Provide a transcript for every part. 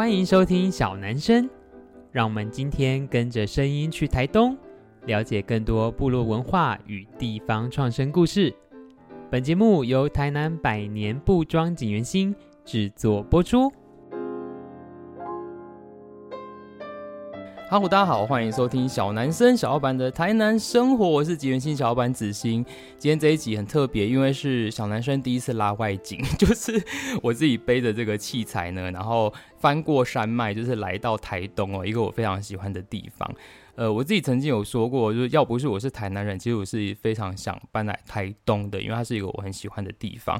欢迎收听小男生，让我们今天跟着声音去台东，了解更多部落文化与地方创生故事。本节目由台南百年布庄锦源兴制作播出。哈喽，大家好，欢迎收听小男生小老板的台南生活，我是锦源兴小老板子欣。今天这一集很特别，因为是小男生第一次拉外景，就是我自己背着这个器材呢，然后翻过山脉，就是来到台东哦，一个我非常喜欢的地方。呃，我自己曾经有说过，就是要不是我是台南人，其实我是非常想搬来台东的，因为它是一个我很喜欢的地方。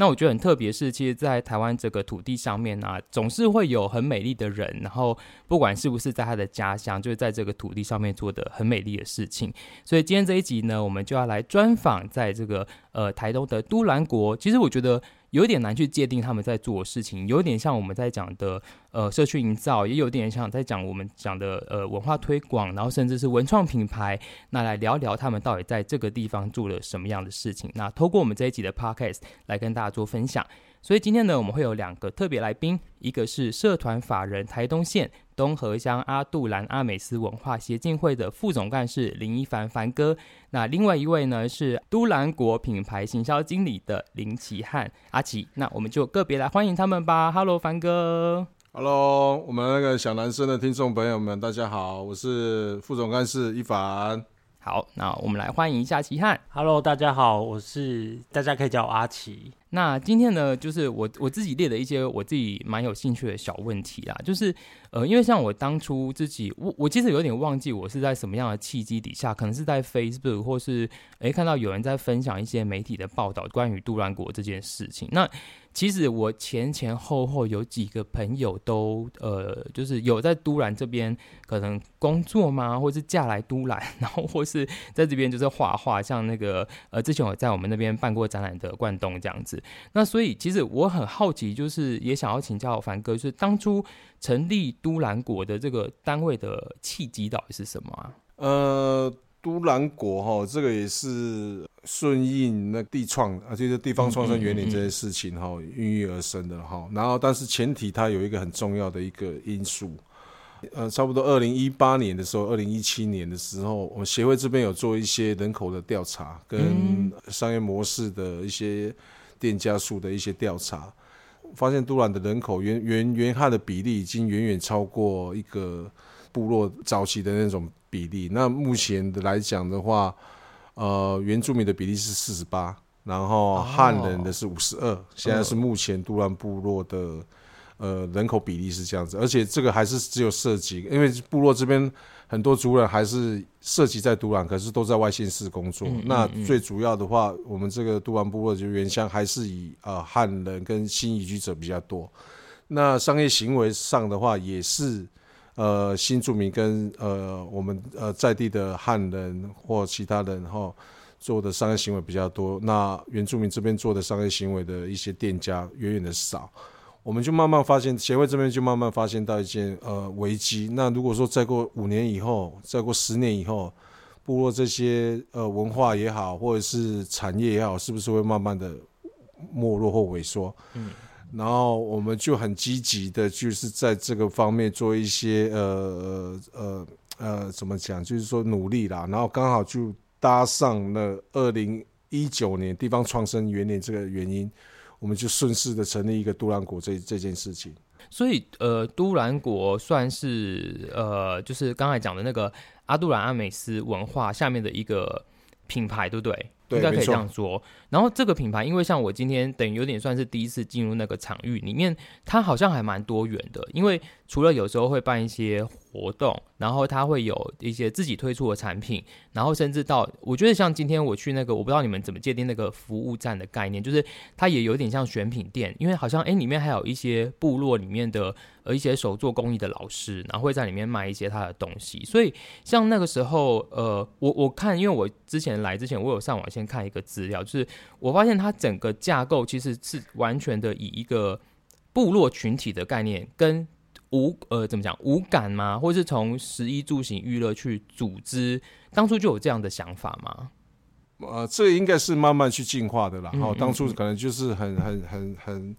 那我觉得很特别，是其实，在台湾这个土地上面呢、总是会有很美丽的人，然后不管是不是在他的家乡，就是在这个土地上面做的很美丽的事情。所以今天这一集呢，我们就要来专访在这个呃台东的都兰国。其实我觉得。有点难去界定他们在做事情，有点像我们在讲的呃社区营造，也有点像在讲我们讲的呃文化推广，然后甚至是文创品牌。那来聊聊他们到底在这个地方做了什么样的事情。那透过我们这一集的 podcast 来跟大家做分享。所以今天呢，我们会有两个特别来宾，一个是社团法人台东县东河乡阿杜兰阿美斯文化协进会的副总干事林一凡凡哥，那另外一位呢是都兰国品牌行销经理的林奇汉阿奇，那我们就个别来欢迎他们吧。Hello，凡哥。Hello，我们那个小男生的听众朋友们，大家好，我是副总干事一凡。好，那我们来欢迎一下奇汉。Hello，大家好，我是大家可以叫我阿奇。那今天呢，就是我我自己列的一些我自己蛮有兴趣的小问题啦，就是呃，因为像我当初自己，我我其实有点忘记我是在什么样的契机底下，可能是在 Facebook 或是诶看到有人在分享一些媒体的报道关于杜兰国这件事情，那。其实我前前后后有几个朋友都呃，就是有在都兰这边可能工作吗，或是嫁来都兰，然后或是在这边就是画画，像那个呃，之前我在我们那边办过展览的冠东这样子。那所以其实我很好奇，就是也想要请教凡哥，就是当初成立都兰国的这个单位的契机到底是什么啊？呃。都兰国哈，这个也是顺应那地创啊，就是地方创生原理这些事情哈，孕育而生的哈。然后，但是前提它有一个很重要的一个因素，呃，差不多二零一八年的时候，二零一七年的时候，我们协会这边有做一些人口的调查，跟商业模式的一些店家数的一些调查，发现都兰的人口原原原汉的比例已经远远超过一个部落早期的那种。比例，那目前的来讲的话，呃，原住民的比例是四十八，然后汉人的是五十二，现在是目前杜兰部落的呃人口比例是这样子，而且这个还是只有涉及，因为部落这边很多族人还是涉及在都兰，可是都在外县市工作。嗯嗯嗯，那最主要的话，我们这个杜兰部落就原乡还是以呃汉人跟新移居者比较多，那商业行为上的话也是。呃，新住民跟呃我们呃在地的汉人或其他人哈做的商业行为比较多，那原住民这边做的商业行为的一些店家远远的少，我们就慢慢发现，协会这边就慢慢发现到一件呃危机。那如果说再过五年以后，再过十年以后，部落这些呃文化也好，或者是产业也好，是不是会慢慢的没落或萎缩？嗯。然后我们就很积极的，就是在这个方面做一些呃呃呃怎么讲，就是说努力啦。然后刚好就搭上了二零一九年地方创生元年这个原因，我们就顺势的成立一个都兰国这这件事情。所以呃，都兰国算是呃，就是刚才讲的那个阿杜兰阿美斯文化下面的一个品牌，对不对？应该可以这样说。然后这个品牌，因为像我今天等于有点算是第一次进入那个场域里面，它好像还蛮多元的。因为除了有时候会办一些活动，然后它会有一些自己推出的产品，然后甚至到我觉得像今天我去那个，我不知道你们怎么界定那个服务站的概念，就是它也有点像选品店，因为好像诶里面还有一些部落里面的呃一些手作工艺的老师，然后会在里面卖一些他的东西。所以像那个时候，呃，我我看，因为我之前来之前，我有上网先看一个资料，就是我发现它整个架构其实是完全的以一个部落群体的概念跟。无呃，怎么讲？无感吗？或是从十一住行娱乐去组织？当初就有这样的想法吗？呃，这应该是慢慢去进化的啦。然后、嗯嗯嗯、当初可能就是很很很很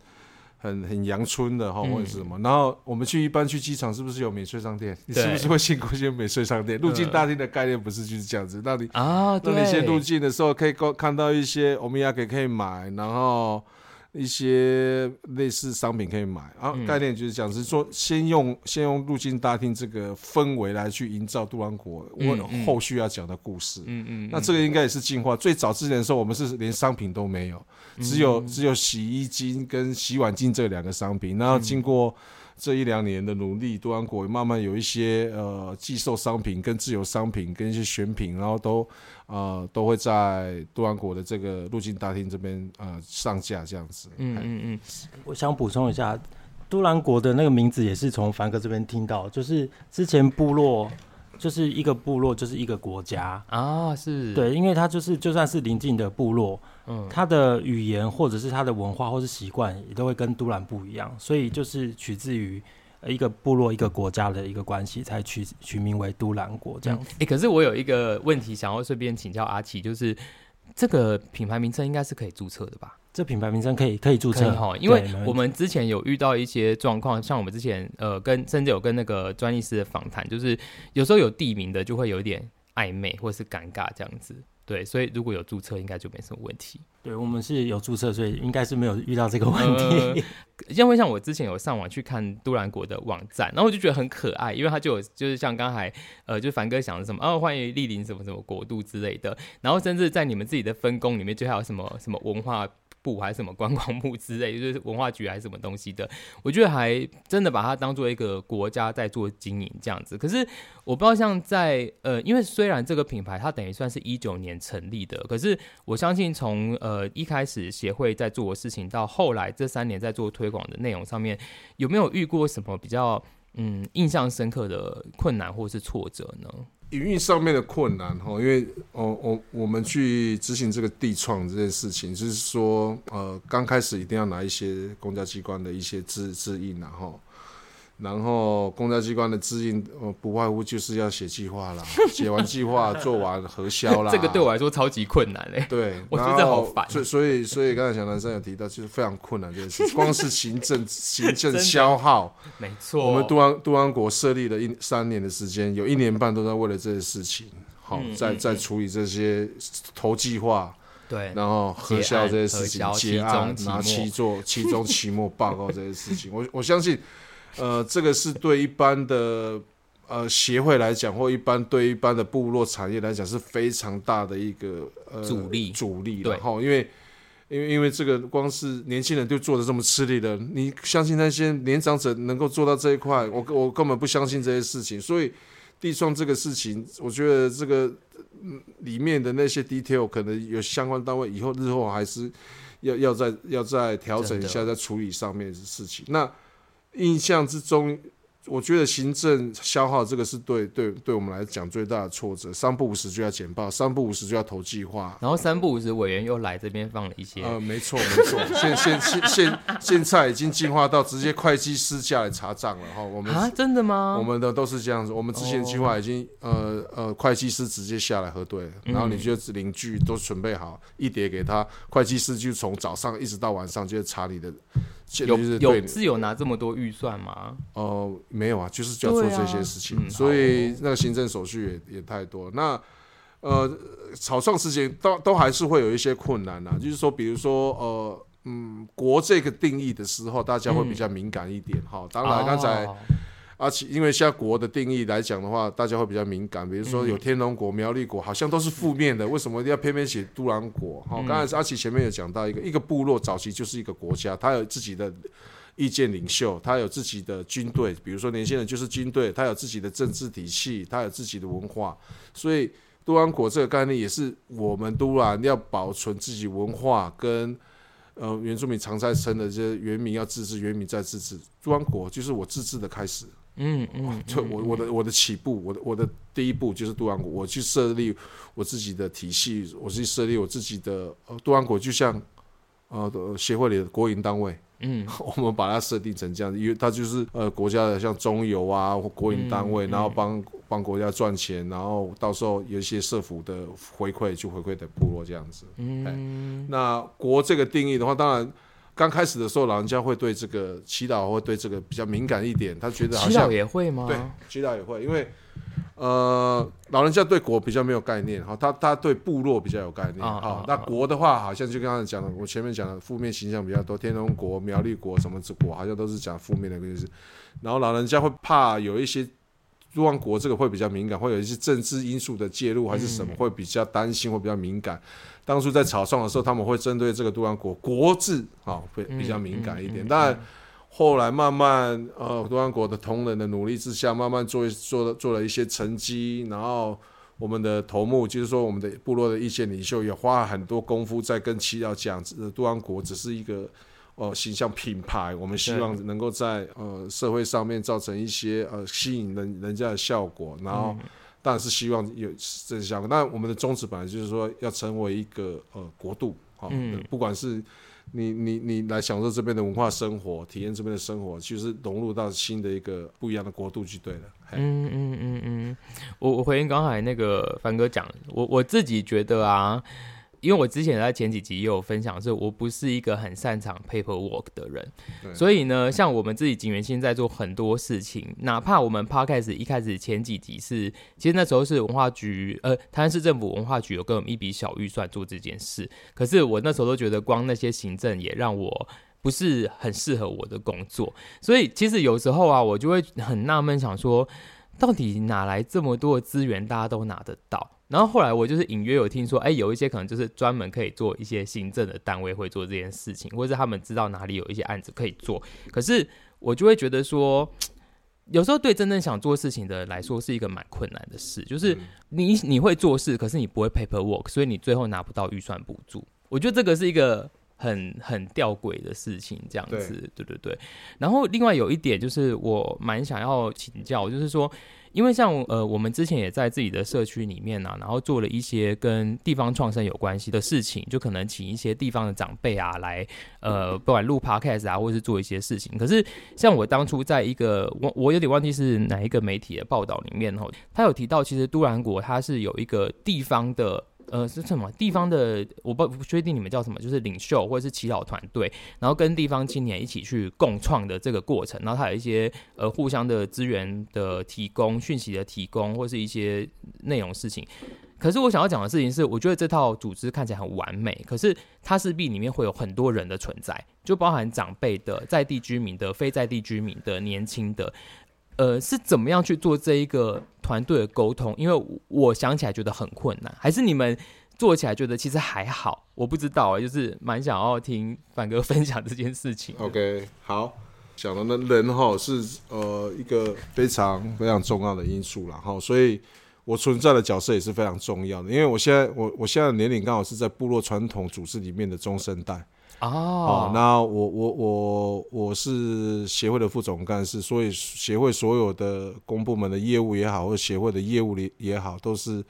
很很阳春的哈，嗯或者是什么。然后我们去一般去机场，是不是有免税商店？你是不是会经过一些免税商店？入境大厅的概念不是就是这样子？那你啊，对，那你先入境的时候可以看到一些欧米亚给可以买，然后。一些类似商品可以买，然后概念就是讲是说，先用先用入境大厅这个氛围来去营造杜兰国我后续要讲的故事。嗯嗯，那这个应该也是进化。最早之前的时候，我们是连商品都没有，只有只有洗衣精跟洗碗巾这两个商品。然后经过这一两年的努力，都兰国慢慢有一些呃寄售商品跟自有商品跟一些选品，然后都。呃，都会在都兰国的这个入境大厅这边呃上架这样子。嗯嗯嗯，我想补充一下，都兰国的那个名字也是从凡哥这边听到，就是之前部落就是一个部落就是一个国家啊，是对，因为它就是就算是邻近的部落，嗯，它的语言或者是它的文化或是习惯也都会跟都兰不一样，所以就是取自于。一个部落、一个国家的一个关系，才取取名为都兰国这样子。哎、嗯欸，可是我有一个问题想要顺便请教阿奇，就是这个品牌名称应该是可以注册的吧？这品牌名称可以可以注册哈，因为我们之前有遇到一些状况，像我们之前呃跟甚至有跟那个专利师的访谈，就是有时候有地名的就会有一点暧昧或是尴尬这样子。对，所以如果有注册，应该就没什么问题。对，我们是有注册，所以应该是没有遇到这个问题。呃、因为像我之前有上网去看都兰国的网站，然后我就觉得很可爱，因为它就有就是像刚才呃，就凡哥想的什么哦，欢迎莅临什么什么国度之类的，然后甚至在你们自己的分工里面，就还有什么什么文化。部还是什么观光部之类，就是文化局还是什么东西的，我觉得还真的把它当做一个国家在做经营这样子。可是我不知道像在呃，因为虽然这个品牌它等于算是一九年成立的，可是我相信从呃一开始协会在做的事情到后来这三年在做推广的内容上面，有没有遇过什么比较嗯印象深刻的困难或是挫折呢？营运上面的困难哈，因为哦，我我们去执行这个地创这件事情，就是说，呃，刚开始一定要拿一些公家机关的一些资资印，然后。然后公家机关的指引，呃，不外乎就是要写计划啦，写完计划做完核销啦。这个对我来说超级困难嘞。对，我觉得好烦。所以所以所以刚才小南生有提到，就是非常困难这件事，光是行政行政消耗。没错。我们都安都安国设立了一三年的时间，有一年半都在为了这些事情，好、嗯，在在处理这些投计划，对，然后核销这些事情，结案，拿期做期中期末报告这些事情，我我相信。呃，这个是对一般的呃协会来讲，或一般对一般的部落产业来讲是非常大的一个呃阻力阻力。然后，因为因为因为这个光是年轻人就做的这么吃力的，你相信那些年长者能够做到这一块？我我根本不相信这些事情。所以地创这个事情，我觉得这个里面的那些 detail 可能有相关单位以后日后还是要要再要再调整一下，在处理上面的事情。那印象之中，我觉得行政消耗这个是对对对我们来讲最大的挫折。三不五时就要简报，三不五时就要投计划，然后三不五时委员又来这边放了一些。呃，没错没错，现现现现现在已经进化到直接会计师下来查账了哈。我们啊，真的吗？我们的都是这样子。我们之前计划已经、oh. 呃呃会计师直接下来核对了，然后你就领据都准备好一叠给他，会计师就从早上一直到晚上就查你的。有有是有拿这么多预算吗？哦、呃，没有啊，就是就要做这些事情，啊嗯、所以那个行政手续也也太多。那呃，草创时期都都还是会有一些困难啊，就是说，比如说呃，嗯，国这个定义的时候，大家会比较敏感一点哈、嗯。当然，刚才。哦而且，因为像国的定义来讲的话，大家会比较敏感。比如说有天龙国、苗栗国，好像都是负面的。为什么要偏偏写都兰国？哈，刚才阿奇前面有讲到一个一个部落早期就是一个国家，他有自己的意见领袖，他有自己的军队。比如说年轻人就是军队，他有自己的政治体系，他有自己的文化。所以都兰国这个概念也是我们都兰要保存自己文化跟呃原住民常在称的这些原民要自治，原民再自治。都兰国就是我自治的开始。嗯嗯，就我我的我的起步，我的我的第一步就是杜安国，我去设立我自己的体系，我去设立我自己的呃杜安国，就像呃协会里的国营单位，嗯，我们把它设定成这样，因为它就是呃国家的像中油啊或国营单位，嗯、然后帮帮国家赚钱，然后到时候有一些社福的回馈，就回馈给部落这样子。嗯，那国这个定义的话，当然。刚开始的时候，老人家会对这个祈祷会对这个比较敏感一点，他觉得好像祈祷也会吗？对，祈祷也会，因为呃，老人家对国比较没有概念，哈，他他对部落比较有概念，啊、好，那国的话，好像就刚才讲的，我前面讲的负面形象比较多，天龙国、苗栗国什么之国，好像都是讲负面的意思。然后老人家会怕有一些都兰国这个会比较敏感，会有一些政治因素的介入还是什么，会比较担心，会比较敏感。当初在草创的时候，他们会针对这个杜兰国国字啊，会比较敏感一点。但后来慢慢呃，杜兰国的同仁的努力之下，慢慢做做了做了一些成绩。然后我们的头目，就是说我们的部落的意见领袖，也花了很多功夫在跟耆老讲，杜兰国只是一个呃形象品牌。我们希望能够在呃社会上面造成一些呃吸引人人家的效果。然后。当然是希望有这些效果，那我们的宗旨本来就是说要成为一个呃国度，好、嗯，不管是你你你来享受这边的文化生活，体验这边的生活，就是融入到新的一个不一样的国度就对了。嗯嗯嗯嗯，我我回应刚才那个凡哥讲，我我自己觉得啊。因为我之前在前几集也有分享，是我不是一个很擅长 paperwork 的人，所以呢，像我们自己警员现在做很多事情，哪怕我们 podcast 一开始前几集是，其实那时候是文化局，呃，台南市政府文化局有给我们一笔小预算做这件事，可是我那时候都觉得光那些行政也让我不是很适合我的工作，所以其实有时候啊，我就会很纳闷，想说到底哪来这么多的资源，大家都拿得到？然后后来我就是隐约有听说，哎，有一些可能就是专门可以做一些行政的单位会做这件事情，或者是他们知道哪里有一些案子可以做。可是我就会觉得说，有时候对真正想做事情的人来说是一个蛮困难的事，就是你你会做事，可是你不会 paperwork，所以你最后拿不到预算补助。我觉得这个是一个很很吊诡的事情，这样子，对，对对对。然后另外有一点就是我蛮想要请教，就是说。因为像呃，我们之前也在自己的社区里面啊，然后做了一些跟地方创生有关系的事情，就可能请一些地方的长辈啊来，呃，不管录 podcast 啊，或者是做一些事情。可是像我当初在一个我我有点忘记是哪一个媒体的报道里面哦，他有提到其实都兰国它是有一个地方的。呃，是什么地方的？我不不确定你们叫什么，就是领袖或者是祈祷团队，然后跟地方青年一起去共创的这个过程，然后它有一些呃互相的资源的提供、讯息的提供，或是一些内容事情。可是我想要讲的事情是，我觉得这套组织看起来很完美，可是它势必里面会有很多人的存在，就包含长辈的、在地居民的、非在地居民的、年轻的。呃，是怎么样去做这一个团队的沟通？因为我想起来觉得很困难，还是你们做起来觉得其实还好？我不知道啊，就是蛮想要听凡哥分享这件事情。OK，好，讲到那，人哈是呃一个非常非常重要的因素啦。哈，所以我存在的角色也是非常重要的，因为我现在我我现在的年龄刚好是在部落传统组织里面的中生代。哦，那我我我我是协会的副总干事，所以协会所有的公部门的业务也好，或协会的业务也也好，都是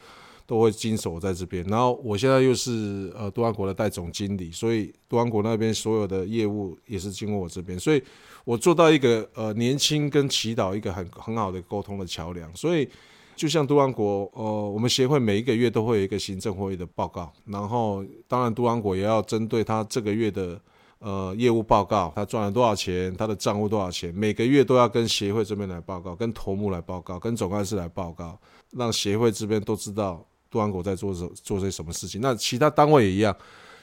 都会经手在这边。然后我现在又是呃多安国的代总经理，所以多安国那边所有的业务也是经过我这边，所以我做到一个呃年轻跟祈祷一个很很好的沟通的桥梁，所以。就像杜安国，呃，我们协会每一个月都会有一个行政会议的报告，然后当然杜安国也要针对他这个月的呃业务报告，他赚了多少钱，他的账户多少钱，每个月都要跟协会这边来报告，跟头目来报告，跟总干事来报告，让协会这边都知道杜安国在做什做些什么事情。那其他单位也一样，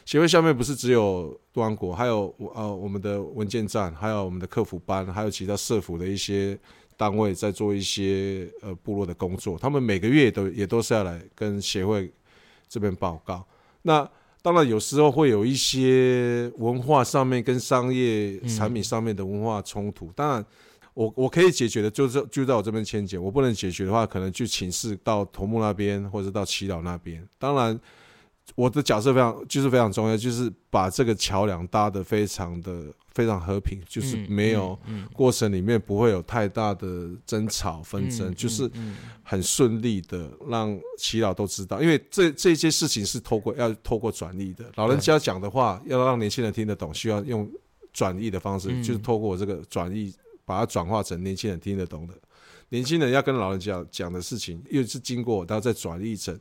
协会下面不是只有杜安国，还有呃我们的文件站，还有我们的客服班，还有其他社服的一些。单位在做一些呃部落的工作，他们每个月都也都是要来跟协会这边报告。那当然有时候会有一些文化上面跟商业产品上面的文化冲突。当然我，我可以解决的，就是就在我这边签检；我不能解决的话，可能就请示到头目那边或者到祈祷那边。当然，我的角色非常就是非常重要，就是把这个桥梁搭得非常的。非常和平，就是没有过程里面不会有太大的争吵纷争，就是很顺利的让耆老都知道，因为这这些事情是透过要透过转译的，老人家讲的话要让年轻人听得懂，需要用转译的方式，就是透过我这个转译把它转化成年轻人听得懂的，年轻人要跟老人家讲的事情，又是经过然后再转译成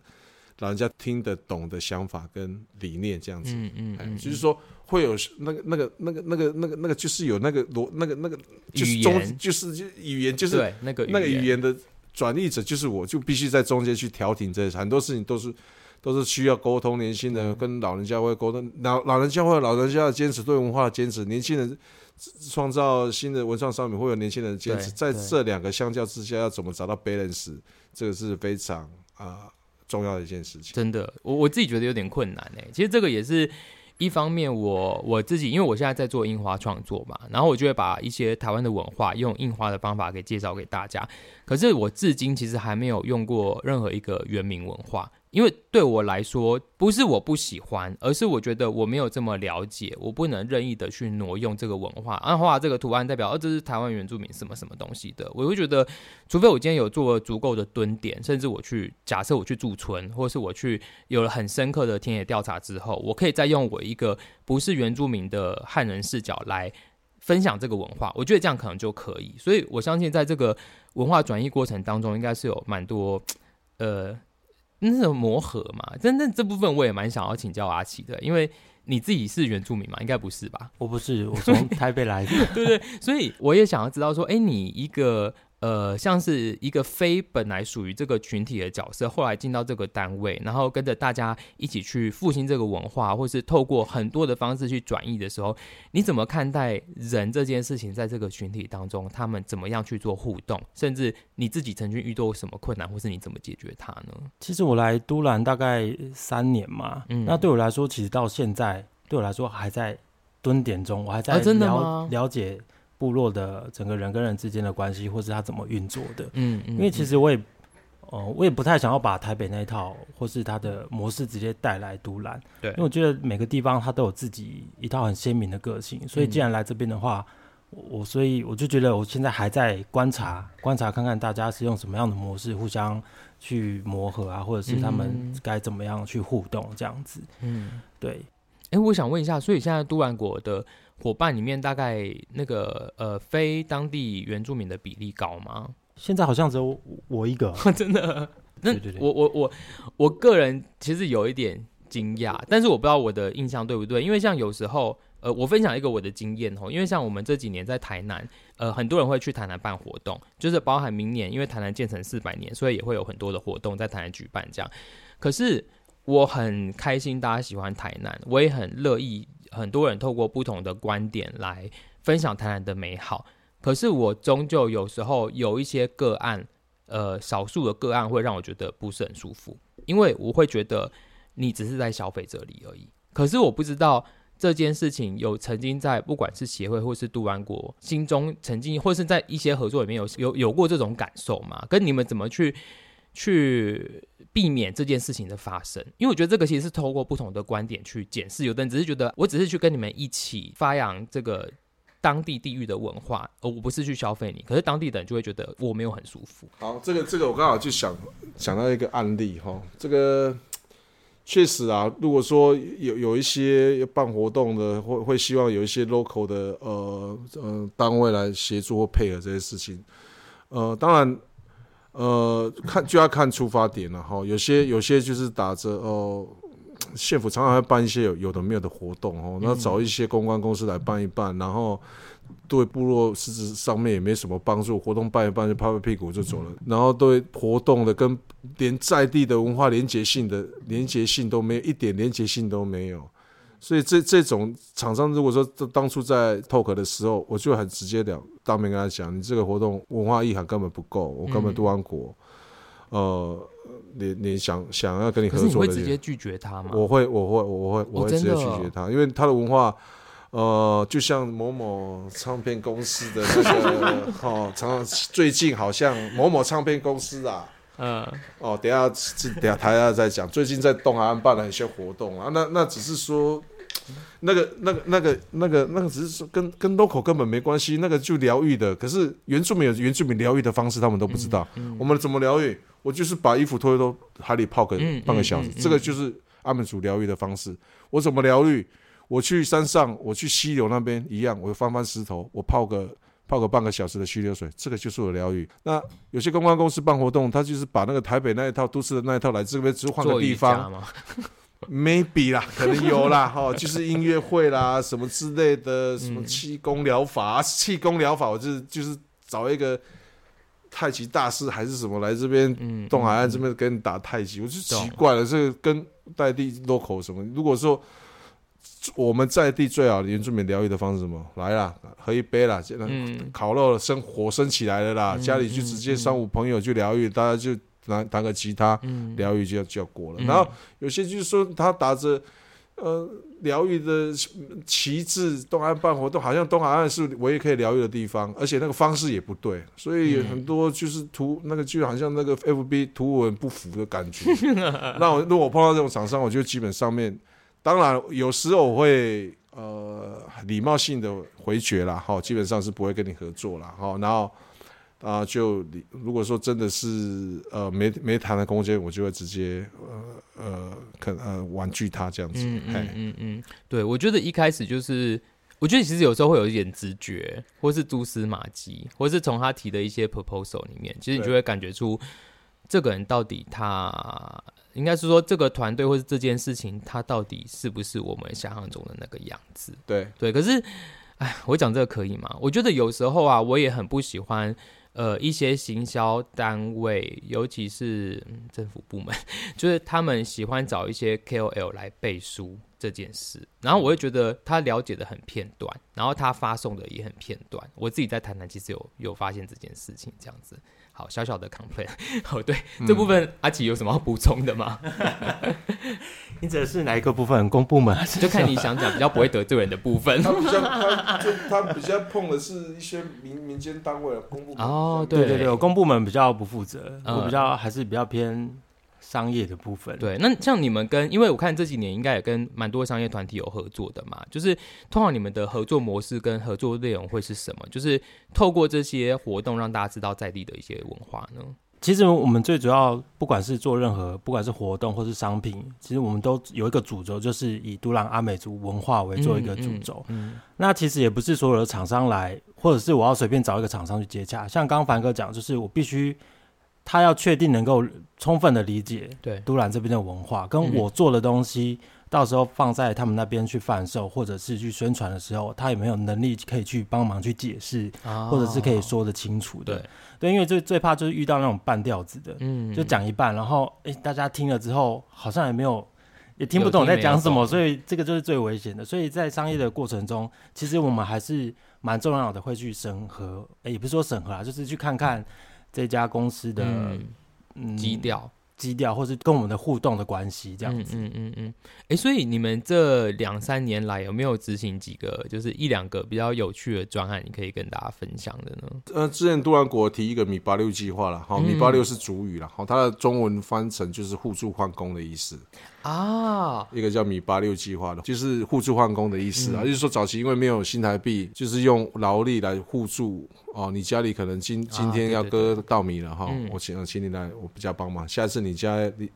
老人家听得懂的想法跟理念这样子。嗯嗯，嗯，就是说会有那个那个那个那个那个那个就是有那个逻那个那个就是中就是就语言就是对那个那个语言的转译者就是我，就必须在中间去调停这些很多事情都是。都是需要沟通，年轻人跟老人家会沟通，老老人家会有老人家的坚持，对文化的坚持，年轻人创造新的文创商品会有年轻人的坚持，在这两个相较之下，要怎么找到 balance，这个是非常啊、呃、重要的一件事情。真的，我我自己觉得有点困难诶。其实这个也是一方面我，我我自己因为我现在在做印花创作嘛，然后我就会把一些台湾的文化用印花的方法给介绍给大家。可是我至今其实还没有用过任何一个原名文化。因为对我来说，不是我不喜欢，而是我觉得我没有这么了解，我不能任意的去挪用这个文化，啊，画这个图案代表，哦，这是台湾原住民什么什么东西的，我会觉得，除非我今天有做足够的蹲点，甚至我去假设我去驻村，或是我去有了很深刻的田野调查之后，我可以再用我一个不是原住民的汉人视角来分享这个文化，我觉得这样可能就可以。所以我相信，在这个文化转移过程当中，应该是有蛮多，呃。那种磨合嘛，真正这部分我也蛮想要请教阿奇的，因为你自己是原住民嘛，应该不是吧？我不是，我从台北来的，对对，所以我也想要知道说，哎，你一个。呃，像是一个非本来属于这个群体的角色，后来进到这个单位，然后跟着大家一起去复兴这个文化，或是透过很多的方式去转移的时候，你怎么看待人这件事情？在这个群体当中，他们怎么样去做互动？甚至你自己曾经遇到什么困难，或是你怎么解决它呢？其实我来都兰大概三年嘛，嗯，那对我来说，其实到现在对我来说还在蹲点中，我还在？了解。部落的整个人跟人之间的关系，或是他怎么运作的，嗯，嗯，因为其实我也，哦、呃，我也不太想要把台北那一套或是他的模式直接带来都兰，对，因为我觉得每个地方它都有自己一套很鲜明的个性，所以既然来这边的话，嗯、我所以我就觉得我现在还在观察，观察看看大家是用什么样的模式互相去磨合啊，或者是他们该怎么样去互动这样子，嗯，对，哎、欸，我想问一下，所以现在都兰国的。伙伴里面大概那个呃非当地原住民的比例高吗？现在好像只有我一个，真的。那我我我我个人其实有一点惊讶，但是我不知道我的印象对不对，因为像有时候呃我分享一个我的经验哦，因为像我们这几年在台南，呃很多人会去台南办活动，就是包含明年因为台南建成四百年，所以也会有很多的活动在台南举办这样。可是我很开心大家喜欢台南，我也很乐意。很多人透过不同的观点来分享台南的美好，可是我终究有时候有一些个案，呃，少数的个案会让我觉得不是很舒服，因为我会觉得你只是在消费这里而已。可是我不知道这件事情有曾经在不管是协会或是杜安国心中曾经，或是在一些合作里面有有有过这种感受吗？跟你们怎么去去？避免这件事情的发生，因为我觉得这个其实是透过不同的观点去检视。有的人只是觉得，我只是去跟你们一起发扬这个当地地域的文化，而我不是去消费你。可是当地的人就会觉得我没有很舒服。好，这个这个我刚好就想想到一个案例哈，这个确实啊，如果说有有一些办活动的，会会希望有一些 local 的呃呃单位来协助或配合这些事情，呃，当然。呃，看就要看出发点了哈。有些有些就是打着哦，县府常常会办一些有有的没有的活动哦，那找一些公关公司来办一办，然后对部落实质上面也没什么帮助，活动办一办就拍拍屁股就走了，然后对活动的跟连在地的文化连结性的连结性都没有，一点连结性都没有。所以这这种厂商，如果说当初在 talk 的时候，我就很直接的当面跟他讲，你这个活动文化意涵根本不够，我根本都安国，嗯、呃，你你想想要跟你合作的，你会直接拒绝他吗？我会我会我会我会直接拒绝他，因为他的文化，呃，就像某某唱片公司的那个 哦，常常最近好像某某唱片公司啊。嗯，哦，等下，等下台下再讲。最近在东海岸办了一些活动啊，那那只是说，那个那个那个那个那个只是说跟跟 local 根本没关系，那个就疗愈的。可是原住民有原住民疗愈的方式，他们都不知道。嗯嗯、我们怎么疗愈？我就是把衣服脱一脱，海里泡个半个小时，这个就是阿美族疗愈的方式。我怎么疗愈？我去山上，我去溪流那边一样，我翻翻石头，我泡个泡个半个小时的溪流水，这个就是我的疗愈。那有些公关公司办活动，他就是把那个台北那一套、都市的那一套来这边，只是换个地方，maybe 啦，可能有啦，哈，就是音乐会啦，什么之类的，什么气功疗法、气功疗法，我就是就是找一个太极大师还是什么来这边，东海岸这边跟你打太极，我就奇怪了，这个跟代地 local 什么？如果说。我们在地最好的原住民疗愈的方式是什么？来啦，喝一杯啦，现在烤肉生火生起来了啦，嗯、家里就直接三五朋友去疗愈，大家就拿弹个吉他疗愈就就要过了。嗯、然后有些就是说他打着呃疗愈的旗帜，东海岸办活动，好像东海岸是唯一可以疗愈的地方，而且那个方式也不对，所以很多就是图那个就好像那个 FB 图文不符的感觉。那我如果碰到这种厂商，我就基本上面。当然，有时候我会呃礼貌性的回绝啦，哈，基本上是不会跟你合作啦，哈，然后啊、呃，就如果说真的是呃没没谈的空间，我就会直接呃呃可呃婉拒他这样子。嗯嗯嗯嗯，对，我觉得一开始就是，我觉得其实有时候会有一点直觉，或是蛛丝马迹，或是从他提的一些 proposal 里面，其实你就会感觉出这个人到底他。应该是说，这个团队或是这件事情，它到底是不是我们想象中的那个样子？对对。可是，哎，我讲这个可以吗？我觉得有时候啊，我也很不喜欢，呃，一些行销单位，尤其是、嗯、政府部门，就是他们喜欢找一些 KOL 来背书这件事，然后我会觉得他了解的很片段，然后他发送的也很片段。我自己在谈谈其实有有发现这件事情，这样子。好，小小的 complain。哦，对，嗯、这部分阿奇有什么要补充的吗？你指的是哪一个部分？公部门还是？就看你想讲比较不会得罪人的部分。他比较，他就他比较碰的是一些民民间单位，公部门。哦，对对对，公部门比较不负责，我比较还是比较偏。商业的部分，对，那像你们跟，因为我看这几年应该也跟蛮多商业团体有合作的嘛，就是通常你们的合作模式跟合作内容会是什么？就是透过这些活动让大家知道在地的一些文化呢？其实我们最主要，不管是做任何，不管是活动或是商品，其实我们都有一个主轴，就是以都兰阿美族文化为做一个主轴。嗯嗯嗯、那其实也不是所有的厂商来，或者是我要随便找一个厂商去接洽。像刚刚凡哥讲，就是我必须。他要确定能够充分的理解对都兰这边的文化，跟我做的东西，到时候放在他们那边去贩售或者是去宣传的时候，他有没有能力可以去帮忙去解释，或者是可以说得清楚的？对，对，因为最最怕就是遇到那种半吊子的，嗯，就讲一半，然后诶、欸，大家听了之后好像也没有，也听不懂在讲什么，所以这个就是最危险的。所以在商业的过程中，其实我们还是蛮重要的，会去审核，也不是说审核啊，就是去看看。这家公司的基调、基调，或是跟我们的互动的关系，这样子。嗯嗯嗯。哎，所以你们这两三年来有没有执行几个，就是一两个比较有趣的专案，你可以跟大家分享的呢？呃，之前杜兰国提一个米八六计划了，好，米八六是主语了，好，它的中文翻成就是互助换工的意思。啊，一个叫米八六计划的，就是互助换工的意思啊，嗯、就是说早期因为没有新台币，就是用劳力来互助哦。你家里可能今今天要割稻米了哈，啊、我请请你来我比较帮忙。下次你家里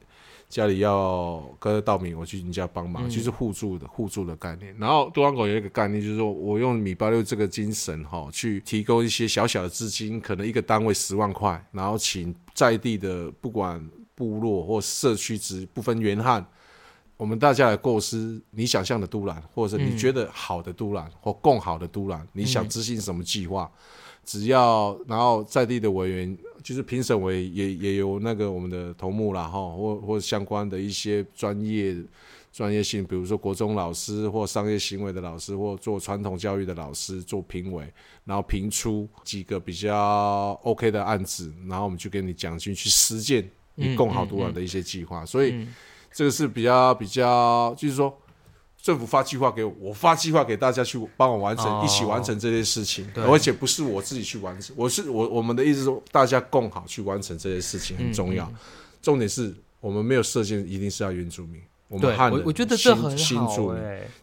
家里要割稻米，我去你家帮忙，嗯、就是互助的互助的概念。然后多安狗有一个概念，就是说我用米八六这个精神哈，去提供一些小小的资金，可能一个单位十万块，然后请在地的不管部落或社区之不分原汉。我们大家来构思你想象的都兰，或者是你觉得好的都兰，或更好的都兰，你想执行什么计划？只要然后在地的委员，就是评审委也也有那个我们的头目啦，哈，或或相关的一些专业专业性，比如说国中老师或商业行为的老师，或做传统教育的老师做评委，然后评出几个比较 OK 的案子，然后我们就给你奖金去实践你更好都兰的一些计划，所以。这个是比较比较，就是说，政府发计划给我，我发计划给大家去帮我完成，哦、一起完成这些事情，而且不是我自己去完成，我是我我们的意思是说，大家共好去完成这些事情很重要。嗯嗯、重点是我们没有设限，一定是要原住民，我们汉人我，我觉得这很好，新住民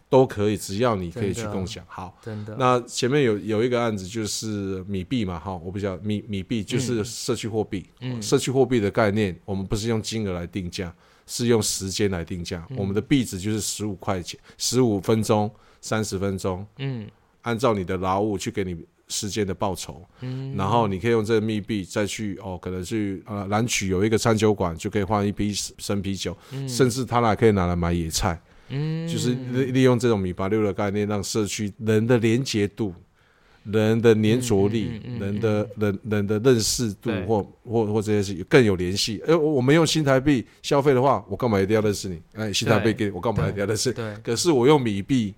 都可以，只要你可以去共享。好，真的。那前面有有一个案子就是米币嘛，哈，我比较米米币就是社区货币，嗯、社区货币的概念，我们不是用金额来定价。是用时间来定价，嗯、我们的币值就是十五块钱，十五分钟、三十分钟，嗯，按照你的劳务去给你时间的报酬。嗯，然后你可以用这个密币再去哦，可能去呃兰屿有一个餐酒馆，就可以换一批生啤酒，嗯、甚至他还可以拿来买野菜。嗯，就是利利用这种米八六的概念，让社区人的连结度。人的粘着力，人的人人的认识度或，或或或这些事更有联系。哎，我们用新台币消费的话，我干嘛一定要认识你？哎，新台币给，我干嘛一定要认识？对。可是我用米币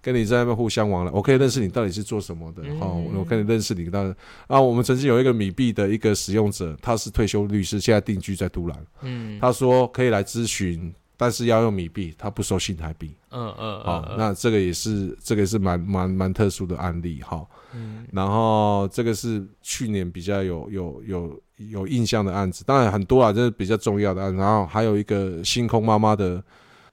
跟你在那边互相往来，我可以认识你到底是做什么的。好、我可以认识你。当然啊，我们曾经有一个米币的一个使用者，他是退休律师，现在定居在都兰。嗯。他说可以来咨询。但是要用米币，他不收新台币。嗯嗯，好，那这个也是这个也是蛮蛮蛮特殊的案例哈。嗯，然后这个是去年比较有有有有印象的案子，当然很多啊，这是比较重要的案子。然后还有一个星空妈妈的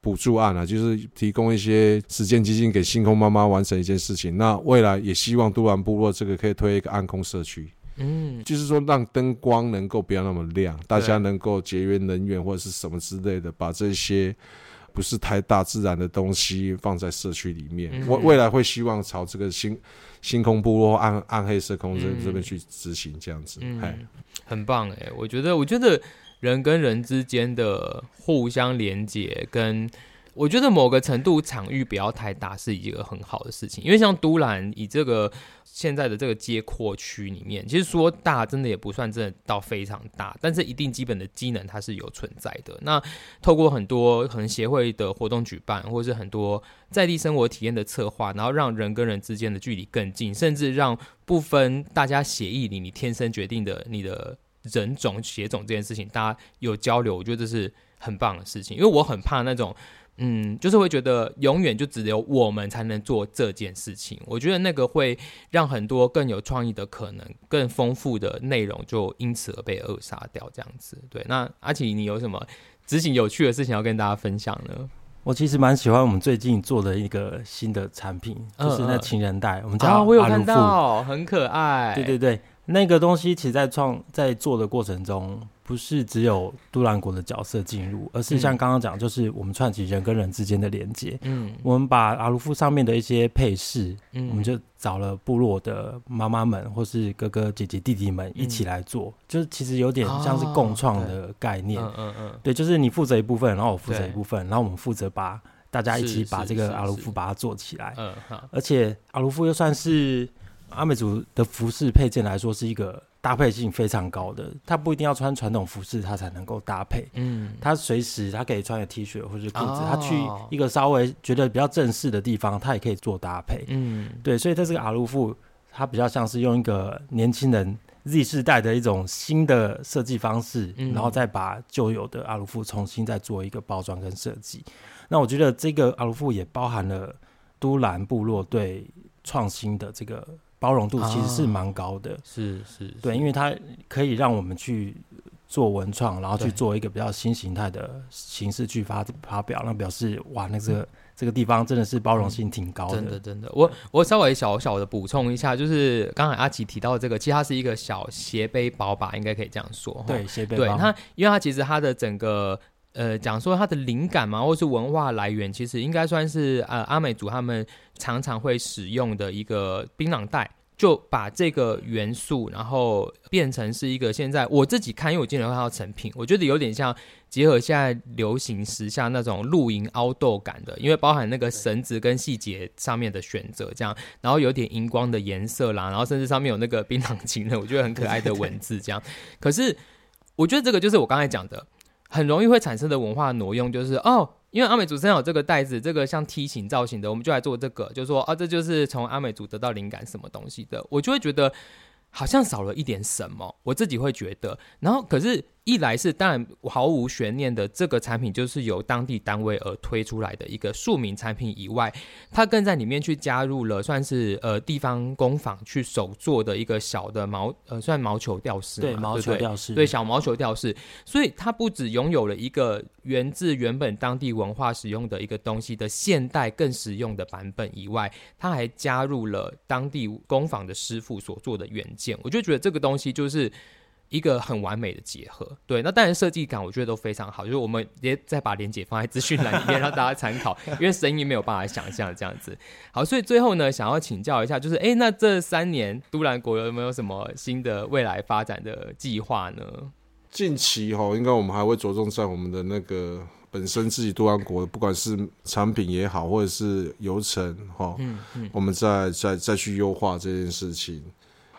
补助案啊，就是提供一些时间基金给星空妈妈完成一件事情。那未来也希望都兰部落这个可以推一个暗空社区。嗯，就是说让灯光能够不要那么亮，大家能够节约能源或者是什么之类的，把这些不是太大自然的东西放在社区里面。我、嗯、未来会希望朝这个星星空部落暗暗黑社空这这边去执行这样子。很棒哎，我觉得我觉得人跟人之间的互相连接跟。我觉得某个程度场域不要太大是一个很好的事情，因为像都兰以这个现在的这个街廓区里面，其实说大真的也不算真的到非常大，但是一定基本的机能它是有存在的。那透过很多可能协会的活动举办，或是很多在地生活体验的策划，然后让人跟人之间的距离更近，甚至让不分大家血液里你天生决定的你的人种血种这件事情，大家有交流，我觉得这是很棒的事情。因为我很怕那种。嗯，就是会觉得永远就只有我们才能做这件事情。我觉得那个会让很多更有创意的可能、更丰富的内容就因此而被扼杀掉。这样子，对。那阿奇，你有什么执行有趣的事情要跟大家分享呢？我其实蛮喜欢我们最近做的一个新的产品，就是那情人带。我们叫阿鲁夫，我有看到，很可爱。对对对，那个东西其实在创在做的过程中。不是只有杜兰国的角色进入，而是像刚刚讲，就是我们串起人跟人之间的连接。嗯，我们把阿鲁夫上面的一些配饰，嗯，我们就找了部落的妈妈们或是哥哥姐姐弟弟们一起来做，嗯、就是其实有点像是共创的概念。嗯嗯嗯，对，就是你负责一部分，然后我负责一部分，然后我们负责把大家一起把这个阿鲁夫把它做起来。嗯，而且阿鲁夫又算是阿美族的服饰配件来说是一个。搭配性非常高的，他不一定要穿传统服饰，他才能够搭配。嗯，他随时他可以穿个 T 恤或者裤子，他、哦、去一个稍微觉得比较正式的地方，他也可以做搭配。嗯，对，所以这是个阿鲁夫，它比较像是用一个年轻人 Z 世代的一种新的设计方式，嗯、然后再把旧有的阿鲁夫重新再做一个包装跟设计。那我觉得这个阿鲁夫也包含了都兰部落对创新的这个。包容度其实是蛮高的，是是，对，因为它可以让我们去做文创，然后去做一个比较新形态的形式去发发表，那表示哇，那这个这个地方真的是包容性挺高的，真的真的。我我稍微小小的补充一下，就是刚才阿奇提到的这个，其实它是一个小斜背包吧，应该可以这样说，对，斜背包。对它，因为它其实它的整个呃讲说它的灵感嘛，或是文化来源，其实应该算是呃阿美族他们。常常会使用的一个槟榔袋，就把这个元素，然后变成是一个现在我自己看，因为我经常看到成品，我觉得有点像结合现在流行时下那种露营 outdoor 感的，因为包含那个绳子跟细节上面的选择，这样，然后有点荧光的颜色啦，然后甚至上面有那个槟榔情人，我觉得很可爱的文字，这样。可是我觉得这个就是我刚才讲的，很容易会产生的文化挪用，就是哦。因为阿美族身上有这个袋子，这个像梯形造型的，我们就来做这个，就说啊，这就是从阿美族得到灵感什么东西的，我就会觉得好像少了一点什么，我自己会觉得，然后可是。一来是当然毫无悬念的，这个产品就是由当地单位而推出来的一个庶民产品以外，它更在里面去加入了算是呃地方工坊去手做的一个小的毛呃算毛球吊饰，对毛球吊饰，对，小毛球吊饰，所以它不只拥有了一个源自原本当地文化使用的一个东西的现代更实用的版本以外，它还加入了当地工坊的师傅所做的原件，我就觉得这个东西就是。一个很完美的结合。对，那当然设计感我觉得都非常好，就是我们也再把连接放在资讯栏里面 让大家参考，因为声音没有办法想象这样子。好，所以最后呢，想要请教一下，就是哎，那这三年都兰国有没有什么新的未来发展的计划呢？近期哈，应该我们还会着重在我们的那个。本身自己都兰国，不管是产品也好，或者是流程哈，嗯嗯、我们再再再去优化这件事情，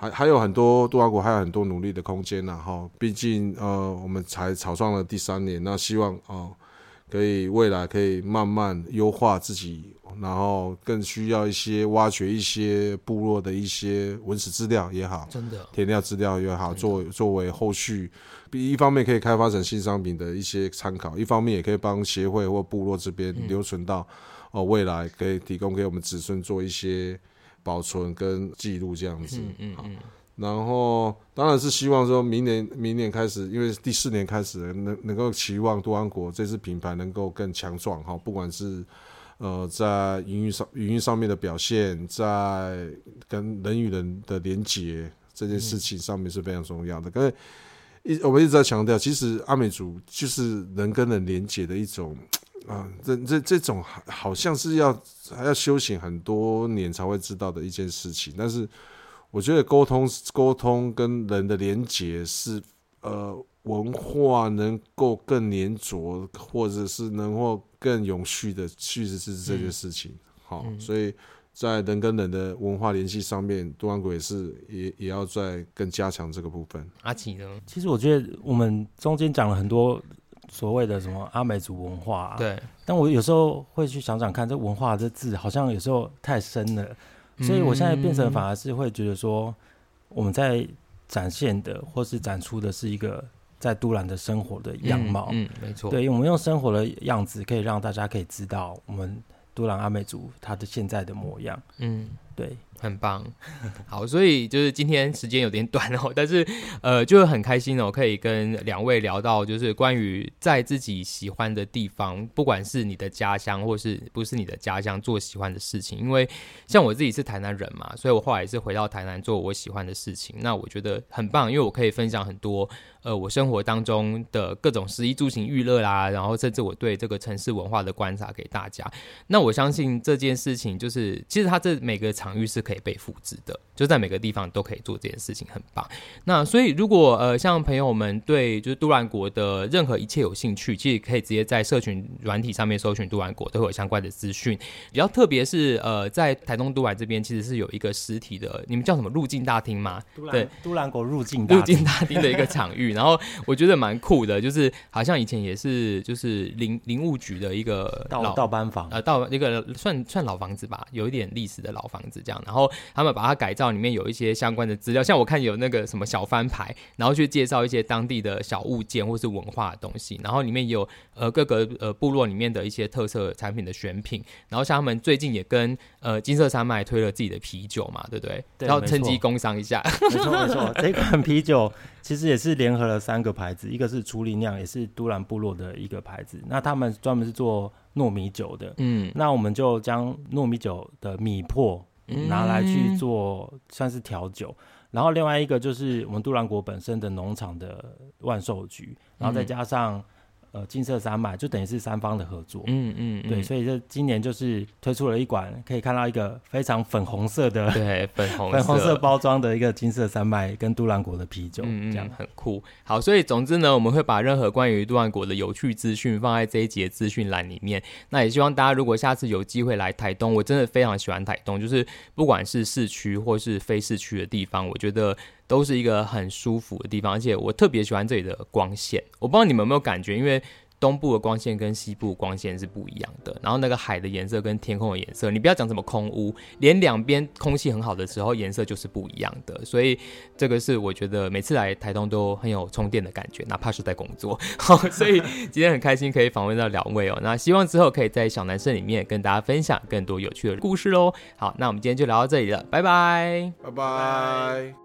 还还有很多杜阿国还有很多努力的空间呐哈。毕竟呃，我们才草创了第三年，那希望哦、呃，可以未来可以慢慢优化自己，然后更需要一些挖掘一些部落的一些文史资料也好，真的填料资料也好，的作作为后续。一方面可以开发成新商品的一些参考，一方面也可以帮协会或部落这边留存到哦、嗯、未来可以提供给我们子孙做一些保存跟记录这样子。嗯嗯，嗯。然后当然是希望说明年明年开始，因为第四年开始能能够期望多安国这支品牌能够更强壮哈，不管是呃在营运上营运上面的表现，在跟人与人的连接这件事情上面是非常重要的，因为、嗯。一我们一直在强调，其实阿美族就是人跟人连接的一种啊，这这这种好像是要还要修行很多年才会知道的一件事情。但是我觉得沟通沟通跟人的连接是呃文化能够更粘着，或者是能够更永续的，其实是这件事情。好，所以。在人跟人的文化联系上面，都兰国也是也也要再更加强这个部分。阿奇呢？其实我觉得我们中间讲了很多所谓的什么阿美族文化，啊，对。但我有时候会去想想看，这文化这字好像有时候太深了，所以我现在变成反而是会觉得说，我们在展现的或是展出的是一个在都兰的生活的样貌。嗯，嗯，没错。对，我们用生活的样子可以让大家可以知道我们。都兰阿美族他的现在的模样，嗯，对。很棒，好，所以就是今天时间有点短哦，但是呃，就是很开心哦，可以跟两位聊到就是关于在自己喜欢的地方，不管是你的家乡或是不是你的家乡，做喜欢的事情。因为像我自己是台南人嘛，所以我后来也是回到台南做我喜欢的事情。那我觉得很棒，因为我可以分享很多呃我生活当中的各种食衣住行娱乐啦，然后甚至我对这个城市文化的观察给大家。那我相信这件事情就是，其实它这每个场域是可。可以被复制的，就在每个地方都可以做这件事情，很棒。那所以，如果呃，像朋友们对就是都兰国的任何一切有兴趣，其实可以直接在社群软体上面搜寻都兰国，都会有相关的资讯。比较特别是呃，在台东都兰这边，其实是有一个实体的，你们叫什么入境大厅吗？对，都兰国入境入境大厅的一个场域。然后我觉得蛮酷的，就是好像以前也是就是林林务局的一个老道班房，呃，到一个算算老房子吧，有一点历史的老房子这样。然后他们把它改造，里面有一些相关的资料，像我看有那个什么小翻牌，然后去介绍一些当地的小物件或是文化的东西，然后里面有呃各个呃部落里面的一些特色产品的选品，然后像他们最近也跟呃金色山脉推了自己的啤酒嘛，对不对？对，然后趁机工商一下，没错没错，这款啤酒其实也是联合了三个牌子，一个是处理酿，也是都兰部落的一个牌子，那他们专门是做糯米酒的，嗯，那我们就将糯米酒的米粕。拿来去做算是调酒，然后另外一个就是我们杜兰国本身的农场的万寿菊，然后再加上。呃，金色山脉就等于是三方的合作，嗯嗯，嗯对，所以这今年就是推出了一款，可以看到一个非常粉红色的，对，粉红 粉红色包装的一个金色山脉跟杜兰国的啤酒，嗯，这样很酷。好，所以总之呢，我们会把任何关于杜兰国的有趣资讯放在这一集的资讯栏里面。那也希望大家如果下次有机会来台东，我真的非常喜欢台东，就是不管是市区或是非市区的地方，我觉得。都是一个很舒服的地方，而且我特别喜欢这里的光线。我不知道你们有没有感觉，因为东部的光线跟西部光线是不一样的。然后那个海的颜色跟天空的颜色，你不要讲什么空污，连两边空气很好的时候，颜色就是不一样的。所以这个是我觉得每次来台东都很有充电的感觉，哪怕是在工作。好，所以今天很开心可以访问到两位哦。那希望之后可以在小男生里面跟大家分享更多有趣的故事喽。好，那我们今天就聊到这里了，拜拜，拜拜。